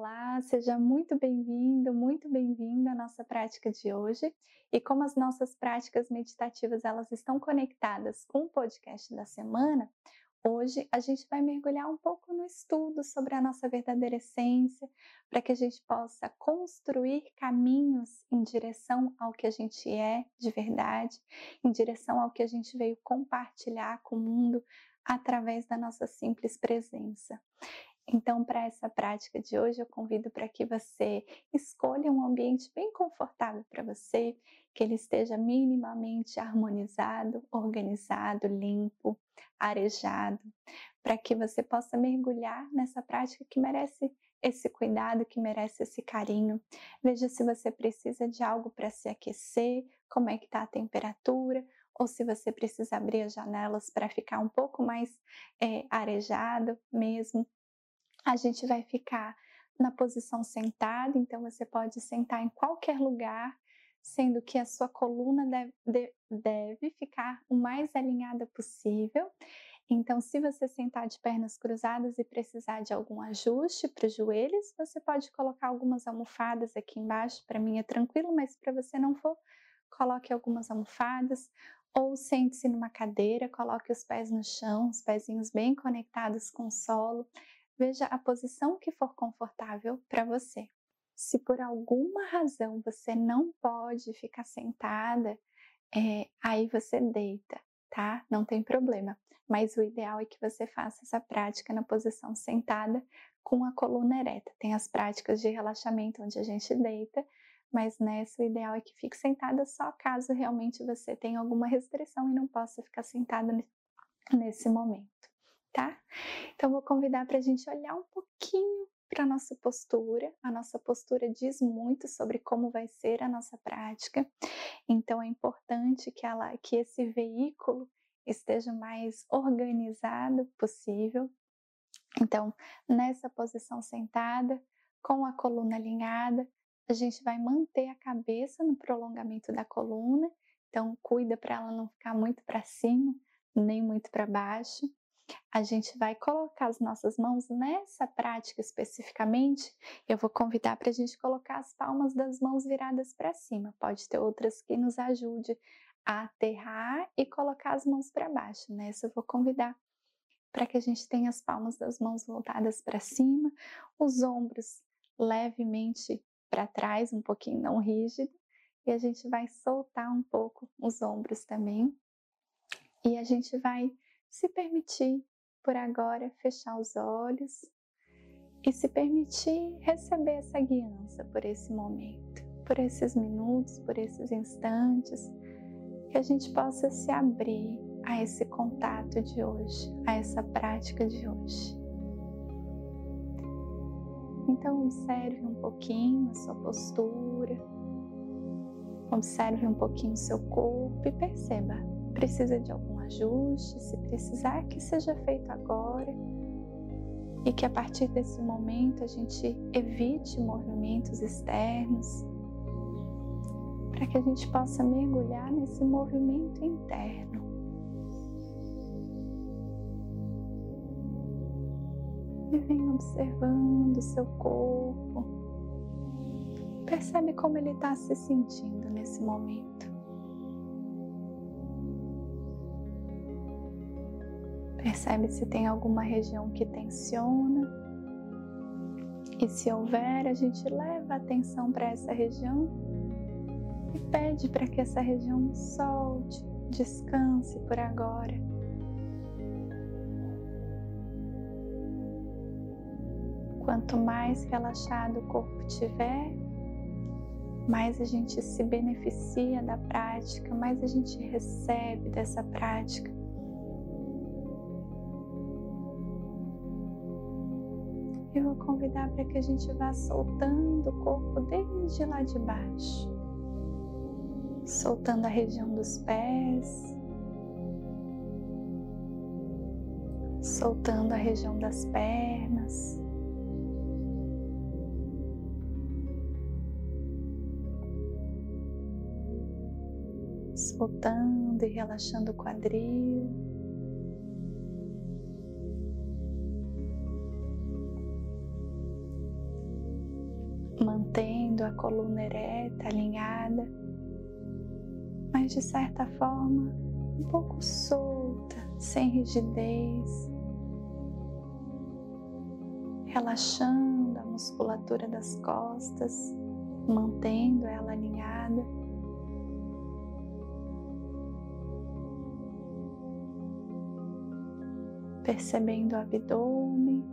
Olá, seja muito bem-vindo, muito bem-vinda à nossa prática de hoje. E como as nossas práticas meditativas elas estão conectadas com o podcast da semana, hoje a gente vai mergulhar um pouco no estudo sobre a nossa verdadeira essência, para que a gente possa construir caminhos em direção ao que a gente é de verdade, em direção ao que a gente veio compartilhar com o mundo através da nossa simples presença. Então, para essa prática de hoje, eu convido para que você escolha um ambiente bem confortável para você, que ele esteja minimamente harmonizado, organizado, limpo, arejado, para que você possa mergulhar nessa prática que merece esse cuidado, que merece esse carinho. Veja se você precisa de algo para se aquecer, como é que está a temperatura, ou se você precisa abrir as janelas para ficar um pouco mais é, arejado mesmo. A gente vai ficar na posição sentada, então você pode sentar em qualquer lugar, sendo que a sua coluna deve, deve ficar o mais alinhada possível. Então, se você sentar de pernas cruzadas e precisar de algum ajuste para os joelhos, você pode colocar algumas almofadas aqui embaixo. Para mim é tranquilo, mas para você não for, coloque algumas almofadas ou sente-se numa cadeira, coloque os pés no chão, os pezinhos bem conectados com o solo. Veja a posição que for confortável para você. Se por alguma razão você não pode ficar sentada, é, aí você deita, tá? Não tem problema. Mas o ideal é que você faça essa prática na posição sentada com a coluna ereta. Tem as práticas de relaxamento onde a gente deita, mas nessa o ideal é que fique sentada só caso realmente você tenha alguma restrição e não possa ficar sentada nesse momento tá? Então, vou convidar para a gente olhar um pouquinho para a nossa postura. A nossa postura diz muito sobre como vai ser a nossa prática. Então, é importante que, ela, que esse veículo esteja mais organizado possível. Então, nessa posição sentada, com a coluna alinhada, a gente vai manter a cabeça no prolongamento da coluna. Então, cuida para ela não ficar muito para cima, nem muito para baixo a gente vai colocar as nossas mãos nessa prática especificamente. Eu vou convidar para a gente colocar as palmas das mãos viradas para cima. Pode ter outras que nos ajude a aterrar e colocar as mãos para baixo. Nessa eu vou convidar para que a gente tenha as palmas das mãos voltadas para cima, os ombros levemente para trás, um pouquinho não rígido, e a gente vai soltar um pouco os ombros também. E a gente vai se permitir por agora fechar os olhos e se permitir receber essa guiança por esse momento, por esses minutos, por esses instantes, que a gente possa se abrir a esse contato de hoje, a essa prática de hoje. Então, observe um pouquinho a sua postura, observe um pouquinho o seu corpo e perceba: precisa de algum ajuste, se precisar, que seja feito agora e que a partir desse momento a gente evite movimentos externos para que a gente possa mergulhar nesse movimento interno. E vem observando o seu corpo. Percebe como ele está se sentindo nesse momento. Percebe se tem alguma região que tensiona. E se houver, a gente leva a atenção para essa região e pede para que essa região solte, descanse por agora. Quanto mais relaxado o corpo tiver, mais a gente se beneficia da prática, mais a gente recebe dessa prática. Eu vou convidar para que a gente vá soltando o corpo desde lá de baixo, soltando a região dos pés, soltando a região das pernas. Soltando e relaxando o quadril. Mantendo a coluna ereta, alinhada, mas de certa forma um pouco solta, sem rigidez, relaxando a musculatura das costas, mantendo ela alinhada. Percebendo o abdômen,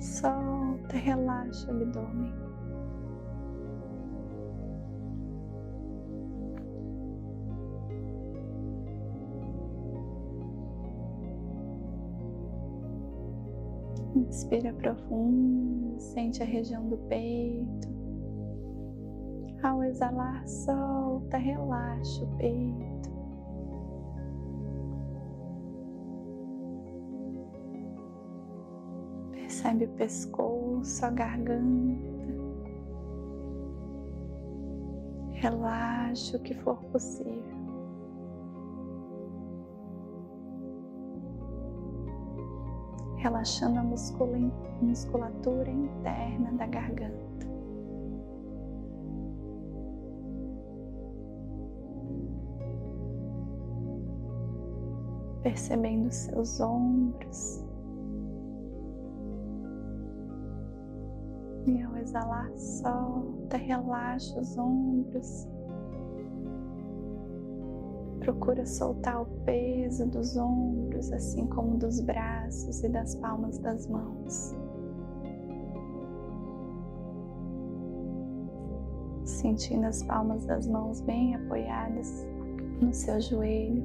solta, relaxa o abdômen. Inspira profundo, sente a região do peito. Ao exalar, solta, relaxa o peito. Percebe o pescoço, a garganta. Relaxa o que for possível. Relaxando a musculatura interna da garganta. Percebendo seus ombros. E ao exalar, solta, relaxa os ombros. Procura soltar o peso dos ombros, assim como dos braços e das palmas das mãos. Sentindo as palmas das mãos bem apoiadas no seu joelho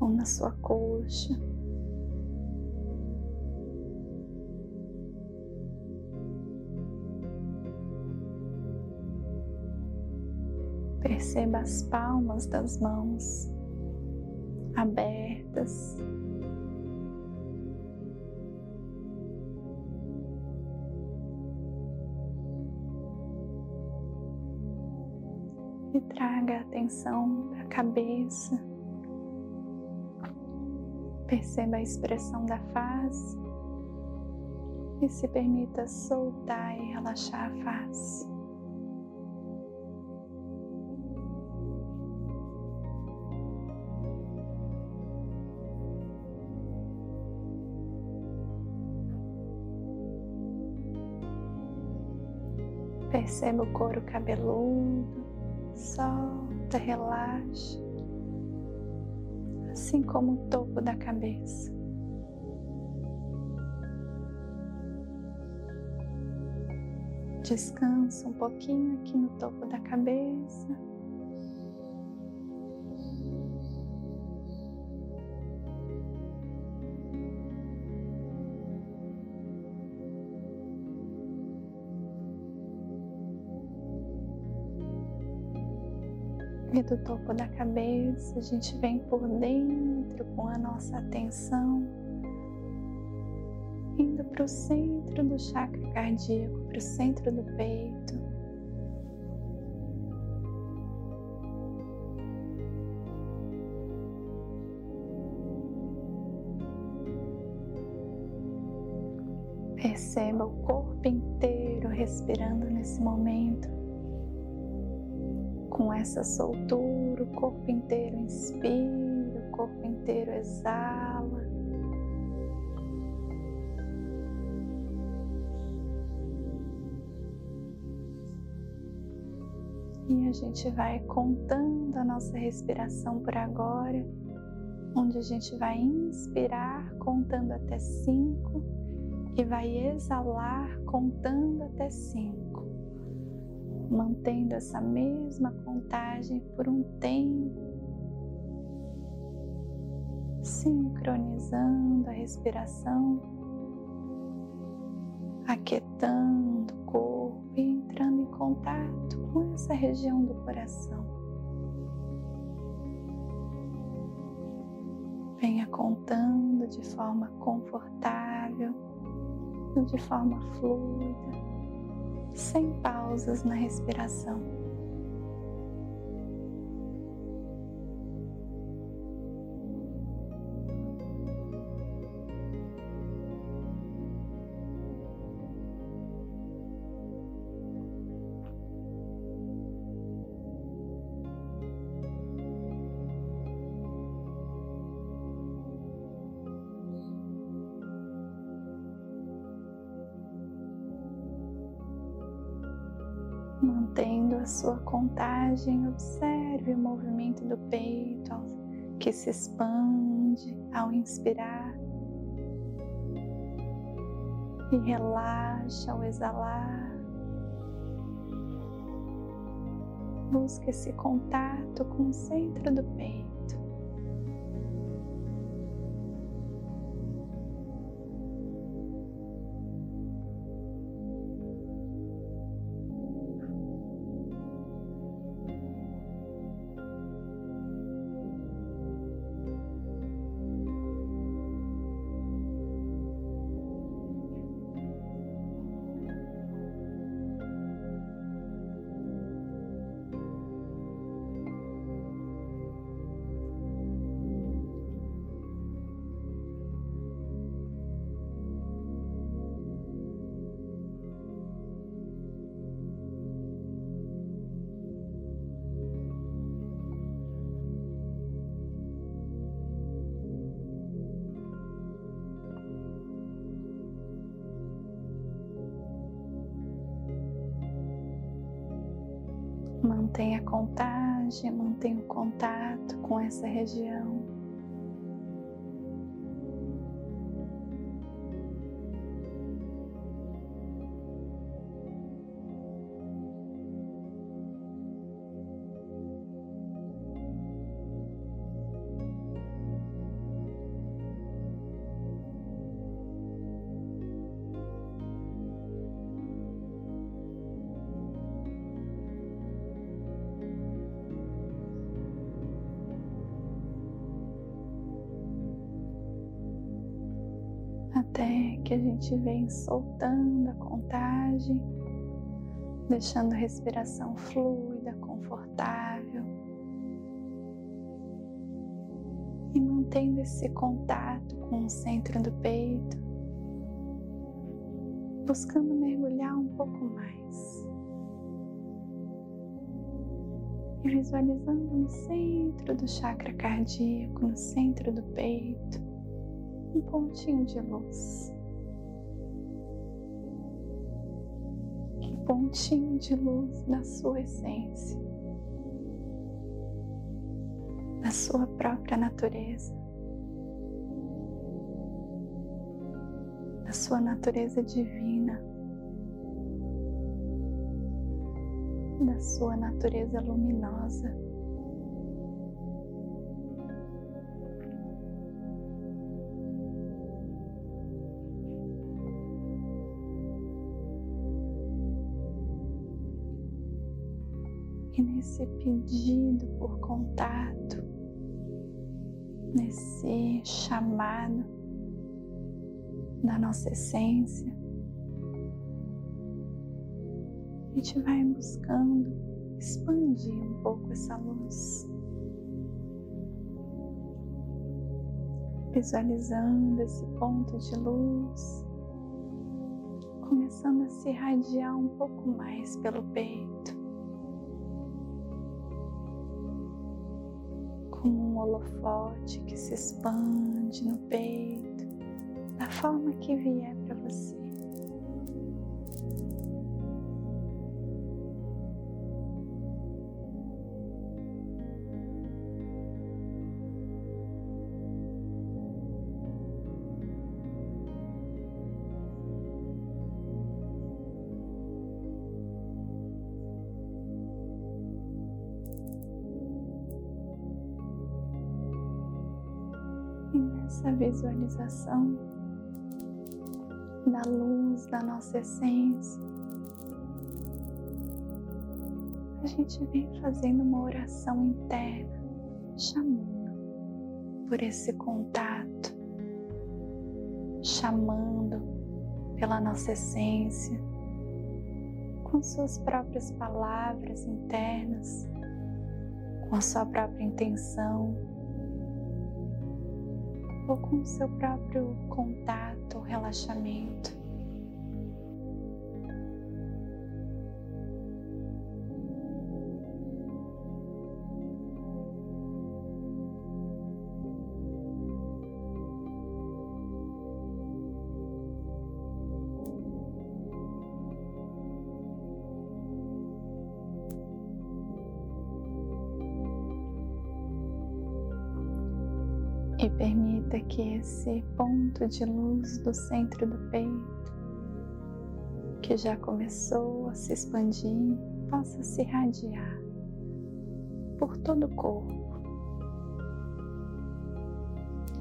ou na sua coxa. Perceba as palmas das mãos abertas. E traga a atenção para a cabeça. Perceba a expressão da face e se permita soltar e relaxar a face. Perceba o couro cabeludo, solta, relaxa, assim como o topo da cabeça. Descansa um pouquinho aqui no topo da cabeça. E do topo da cabeça, a gente vem por dentro com a nossa atenção, indo para o centro do chakra cardíaco, para o centro do peito. Perceba o corpo inteiro respirando nesse momento essa soltura, o corpo inteiro inspira, o corpo inteiro exala. E a gente vai contando a nossa respiração por agora, onde a gente vai inspirar contando até cinco e vai exalar contando até cinco mantendo essa mesma contagem por um tempo, sincronizando a respiração, aquietando o corpo e entrando em contato com essa região do coração. Venha contando de forma confortável, de forma fluida sem pausas na respiração. Observe o movimento do peito que se expande ao inspirar e relaxa ao exalar. Busque esse contato com o centro do peito. Mantenha a contagem, mantenha o contato com essa região. Gente vem soltando a contagem, deixando a respiração fluida, confortável e mantendo esse contato com o centro do peito, buscando mergulhar um pouco mais. E visualizando no centro do chakra cardíaco, no centro do peito, um pontinho de luz. Pontinho de luz da sua essência, da sua própria natureza, da sua natureza divina, da sua natureza luminosa. Nesse pedido por contato, nesse chamado da nossa essência, a gente vai buscando expandir um pouco essa luz, visualizando esse ponto de luz, começando a se irradiar um pouco mais pelo peito. Holofote que se expande no peito, da forma que vier para você. Visualização da luz da nossa essência, a gente vem fazendo uma oração interna, chamando por esse contato, chamando pela nossa essência, com suas próprias palavras internas, com a sua própria intenção ou com o seu próprio contato, relaxamento. Esse ponto de luz do centro do peito, que já começou a se expandir, possa se irradiar por todo o corpo.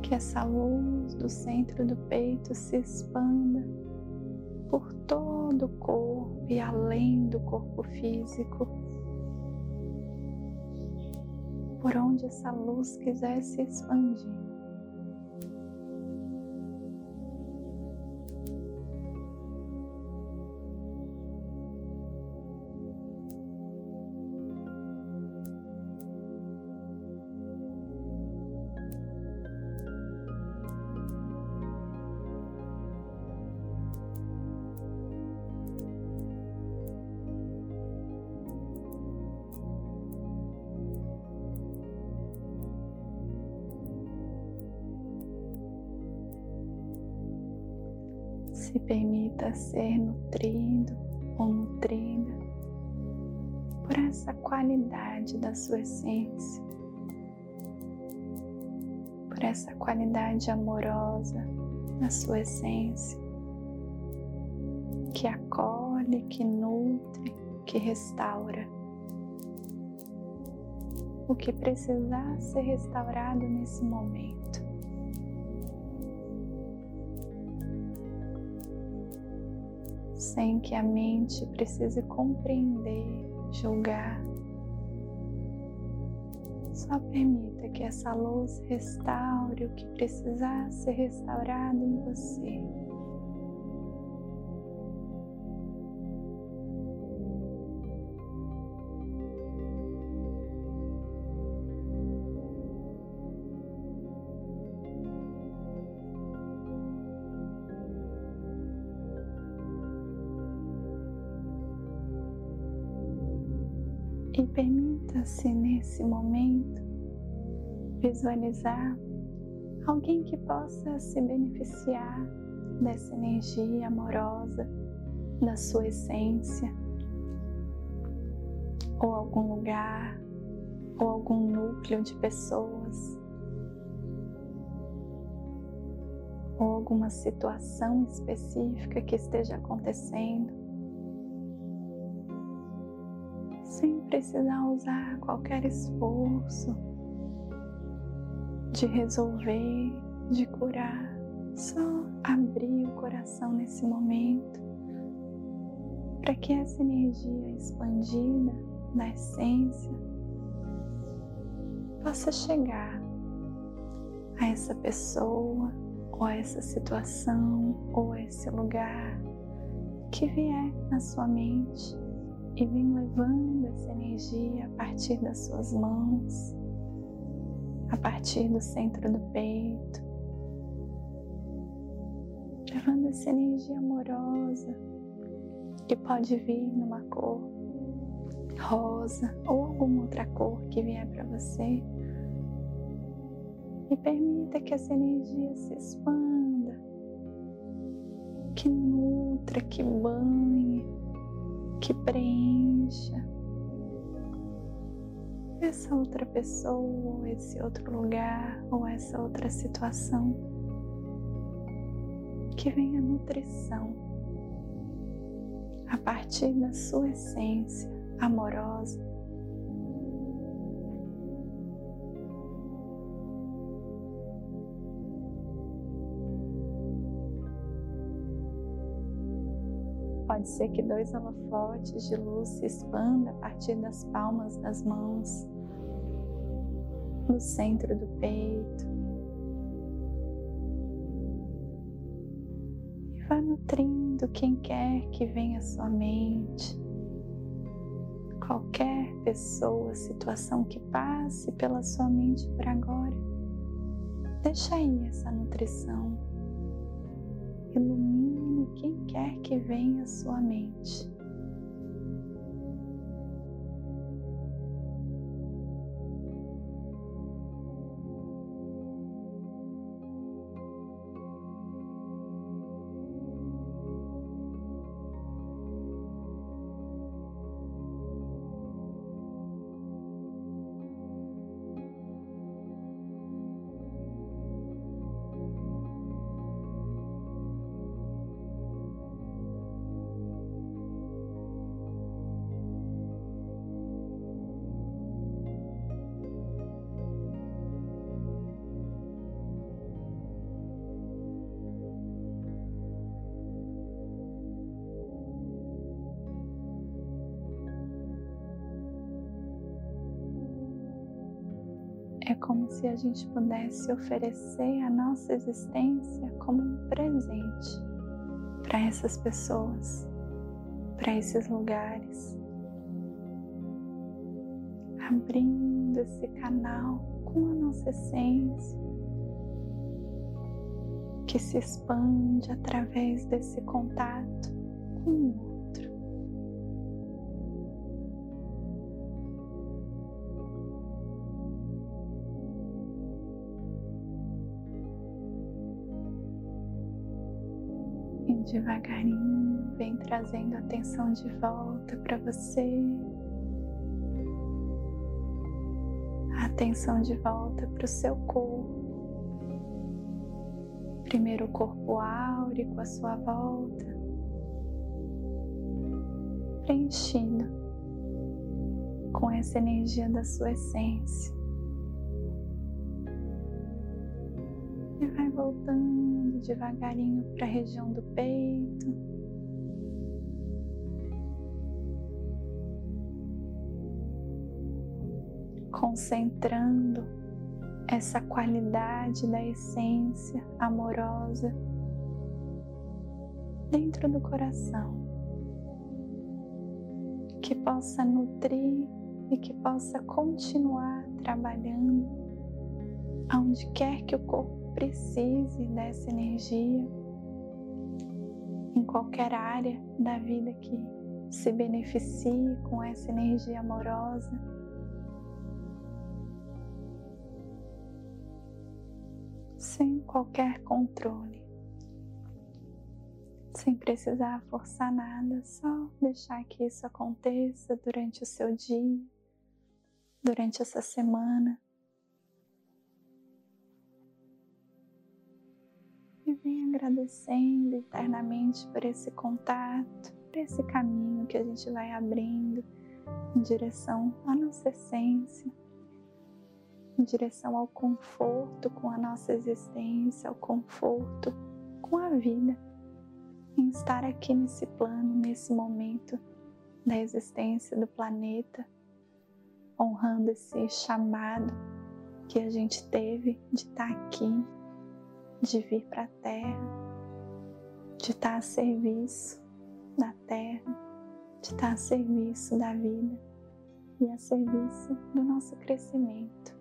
Que essa luz do centro do peito se expanda por todo o corpo e além do corpo físico. Por onde essa luz quiser se expandir. Se permita ser nutrido ou nutrida por essa qualidade da sua essência, por essa qualidade amorosa da sua essência, que acolhe, que nutre, que restaura. O que precisar ser restaurado nesse momento. Sem que a mente precise compreender, julgar. Só permita que essa luz restaure o que precisar ser restaurado em você. Permita-se nesse momento visualizar alguém que possa se beneficiar dessa energia amorosa da sua essência, ou algum lugar, ou algum núcleo de pessoas, ou alguma situação específica que esteja acontecendo sem precisar usar qualquer esforço de resolver, de curar. Só abrir o coração nesse momento para que essa energia expandida da essência possa chegar a essa pessoa, ou a essa situação, ou a esse lugar que vier na sua mente e vem levando essa energia a partir das suas mãos, a partir do centro do peito, levando essa energia amorosa que pode vir numa cor rosa ou alguma outra cor que vier para você. E permita que essa energia se expanda, que nutra, que banhe que preencha essa outra pessoa, esse outro lugar, ou essa outra situação. Que venha nutrição a partir da sua essência amorosa Pode ser que dois holofotes de luz se expandam a partir das palmas das mãos, no centro do peito. E vá nutrindo quem quer que venha à sua mente. Qualquer pessoa, situação que passe pela sua mente por agora. Deixa aí essa nutrição. Ilumina quem quer que venha à sua mente. Como se a gente pudesse oferecer a nossa existência como um presente para essas pessoas, para esses lugares, abrindo esse canal com a nossa essência que se expande através desse contato com o devagarinho vem trazendo atenção de volta para você. A atenção de volta para o seu corpo. Primeiro o corpo áurico à sua volta, preenchido com essa energia da sua essência. Vai voltando devagarinho para a região do peito. Concentrando essa qualidade da essência amorosa dentro do coração, que possa nutrir e que possa continuar trabalhando aonde quer que o corpo precise dessa energia em qualquer área da vida que se beneficie com essa energia amorosa. Sem qualquer controle, sem precisar forçar nada, só deixar que isso aconteça durante o seu dia, durante essa semana. Vem agradecendo eternamente por esse contato, por esse caminho que a gente vai abrindo em direção à nossa essência, em direção ao conforto com a nossa existência, ao conforto com a vida, em estar aqui nesse plano, nesse momento da existência do planeta, honrando esse chamado que a gente teve de estar aqui de vir para a Terra, de estar a serviço da Terra, de estar a serviço da vida e a serviço do nosso crescimento.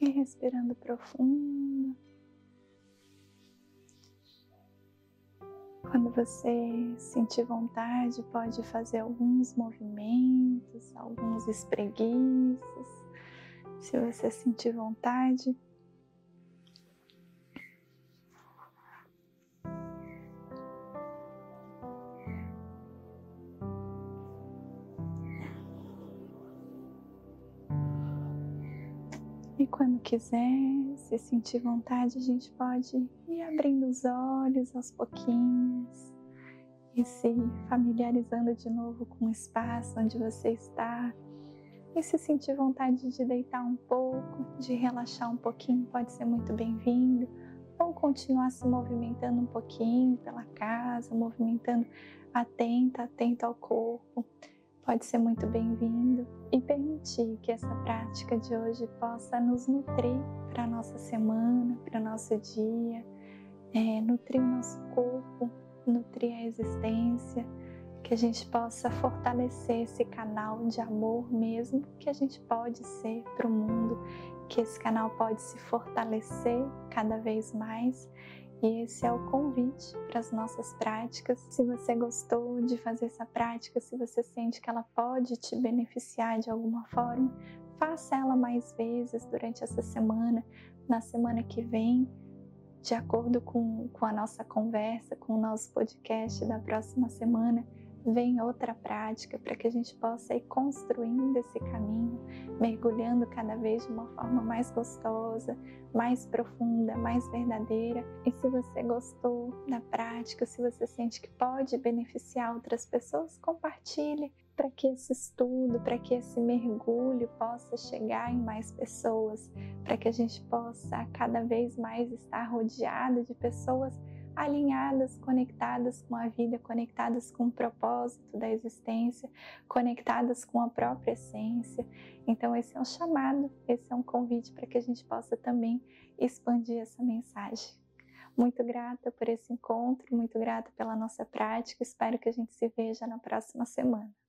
E respirando profundo. Quando você sentir vontade, pode fazer alguns movimentos, alguns espreguiços. Se você sentir vontade, E quando quiser, se sentir vontade, a gente pode abrindo os olhos aos pouquinhos e se familiarizando de novo com o espaço onde você está. E se sentir vontade de deitar um pouco, de relaxar um pouquinho, pode ser muito bem-vindo. Ou continuar se movimentando um pouquinho pela casa, movimentando atenta, atento ao corpo pode ser muito bem-vindo e permitir que essa prática de hoje possa nos nutrir para a nossa semana, para o nosso dia, é, nutrir o nosso corpo, nutrir a existência, que a gente possa fortalecer esse canal de amor mesmo que a gente pode ser para o mundo, que esse canal pode se fortalecer cada vez mais e esse é o convite para as nossas práticas. Se você gostou de fazer essa prática, se você sente que ela pode te beneficiar de alguma forma, faça ela mais vezes durante essa semana, na semana que vem, de acordo com, com a nossa conversa, com o nosso podcast da próxima semana vem outra prática para que a gente possa ir construindo esse caminho, mergulhando cada vez de uma forma mais gostosa, mais profunda, mais verdadeira. E se você gostou da prática, se você sente que pode beneficiar outras pessoas, compartilhe para que esse estudo, para que esse mergulho possa chegar em mais pessoas, para que a gente possa cada vez mais estar rodeado de pessoas alinhadas, conectadas com a vida, conectadas com o propósito da existência, conectadas com a própria essência. Então, esse é um chamado, esse é um convite para que a gente possa também expandir essa mensagem. Muito grata por esse encontro, muito grata pela nossa prática. Espero que a gente se veja na próxima semana.